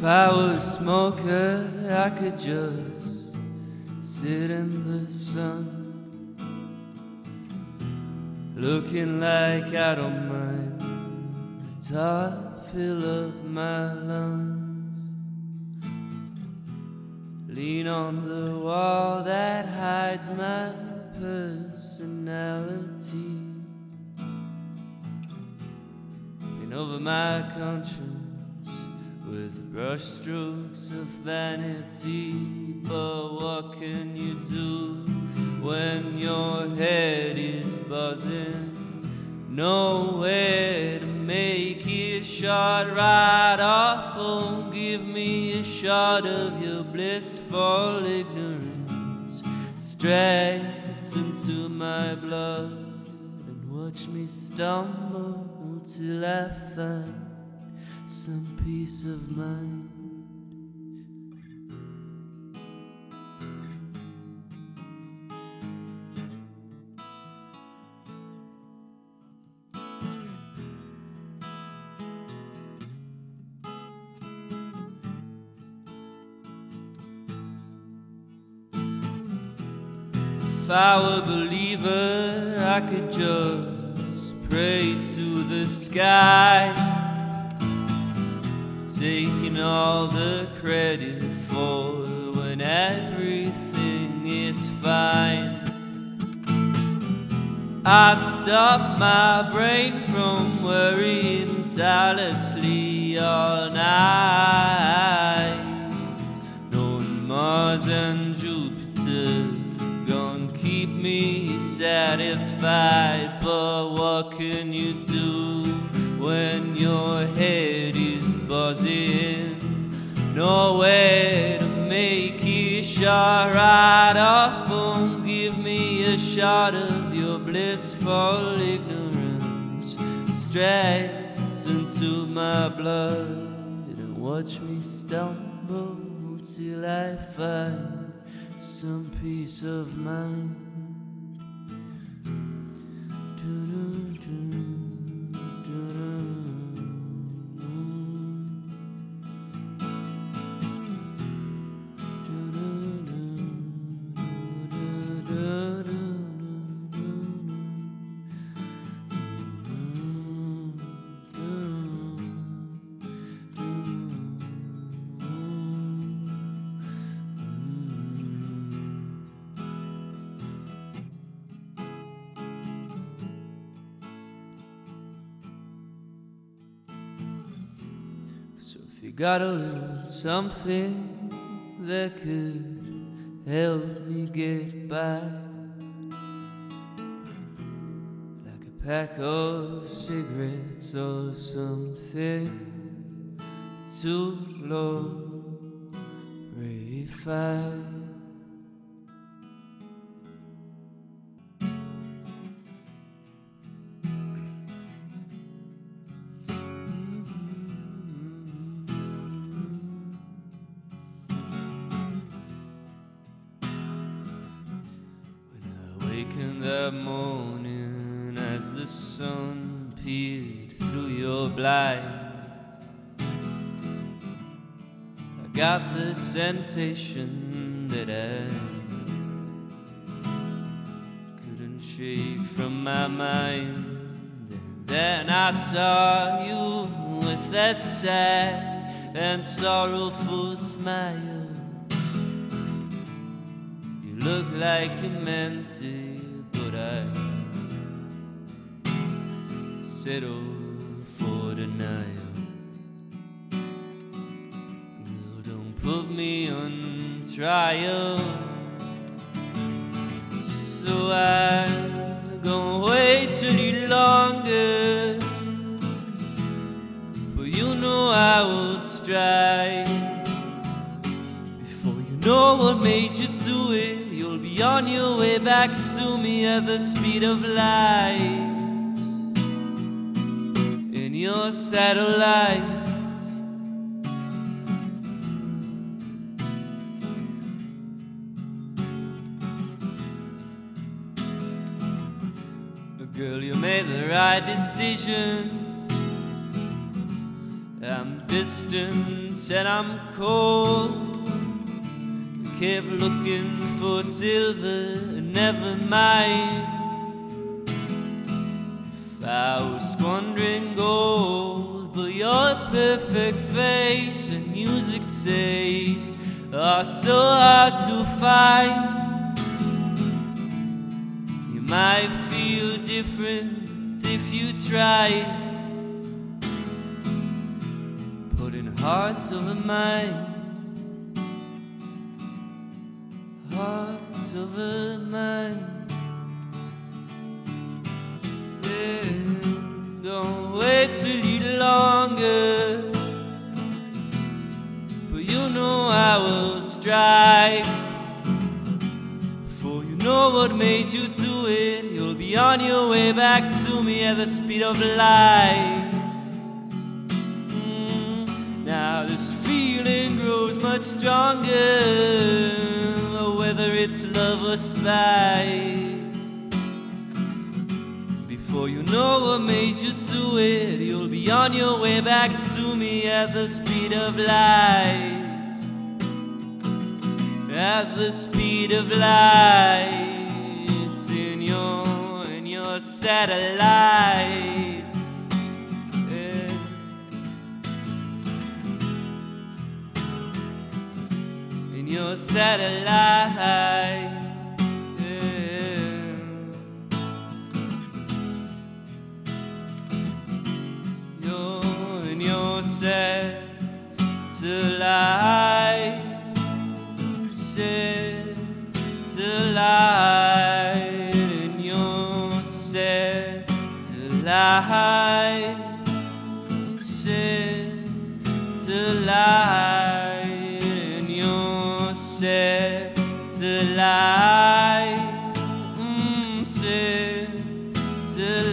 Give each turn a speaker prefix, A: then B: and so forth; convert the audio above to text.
A: If I was a smoker, I could just sit in the sun. Looking like I don't mind the tar fill up my lungs. Lean on the wall that hides my personality. Paint over my conscience with brush strokes of vanity. But what can you do when your head is buzzing? Nowhere to make it shot right up. Oh, give me a shot of your blissful ignorance. Straight into my blood and watch me stumble till I find some peace of mind. If I were a believer, I could just pray to the sky, taking all the credit for when everything is fine. I've stopped my brain from worrying tirelessly all night. Knowing Mars and Jupiter gonna keep me satisfied. But what can you do when your head? Nowhere to make it shot right up. Won't give me a shot of your blissful ignorance straight into my blood and watch me stumble till I find some peace of mind. So if you got a little something that could help me get by, like a pack of cigarettes or something to. When that morning as the sun peered through your blind, I got the sensation that I couldn't shake from my mind. And then I saw you with that sad and sorrowful smile. You look like you meant it, I settle for denial. Girl, don't put me on trial. So I'm gonna wait any longer. But you know I will strive Before you know what made you on your way back to me at the speed of light. In your satellite. Girl, you made the right decision. I'm distant and I'm cold. Kept looking for silver, never mind. If I was squandering gold, but your perfect face and music taste are so hard to find. You might feel different if you try. Putting hearts over mine. Over mine. Yeah, don't wait a little longer. But you know I will strive. For you know what made you do it. You'll be on your way back to me at the speed of light. Mm, Now this feeling grows much stronger. Before you know what made you do it, you'll be on your way back to me at the speed of light. At the speed of light in your in your satellite. In your satellite. set to light, mm, set to light, and you're set to light, set to light, and you're set to light, mm, set to light.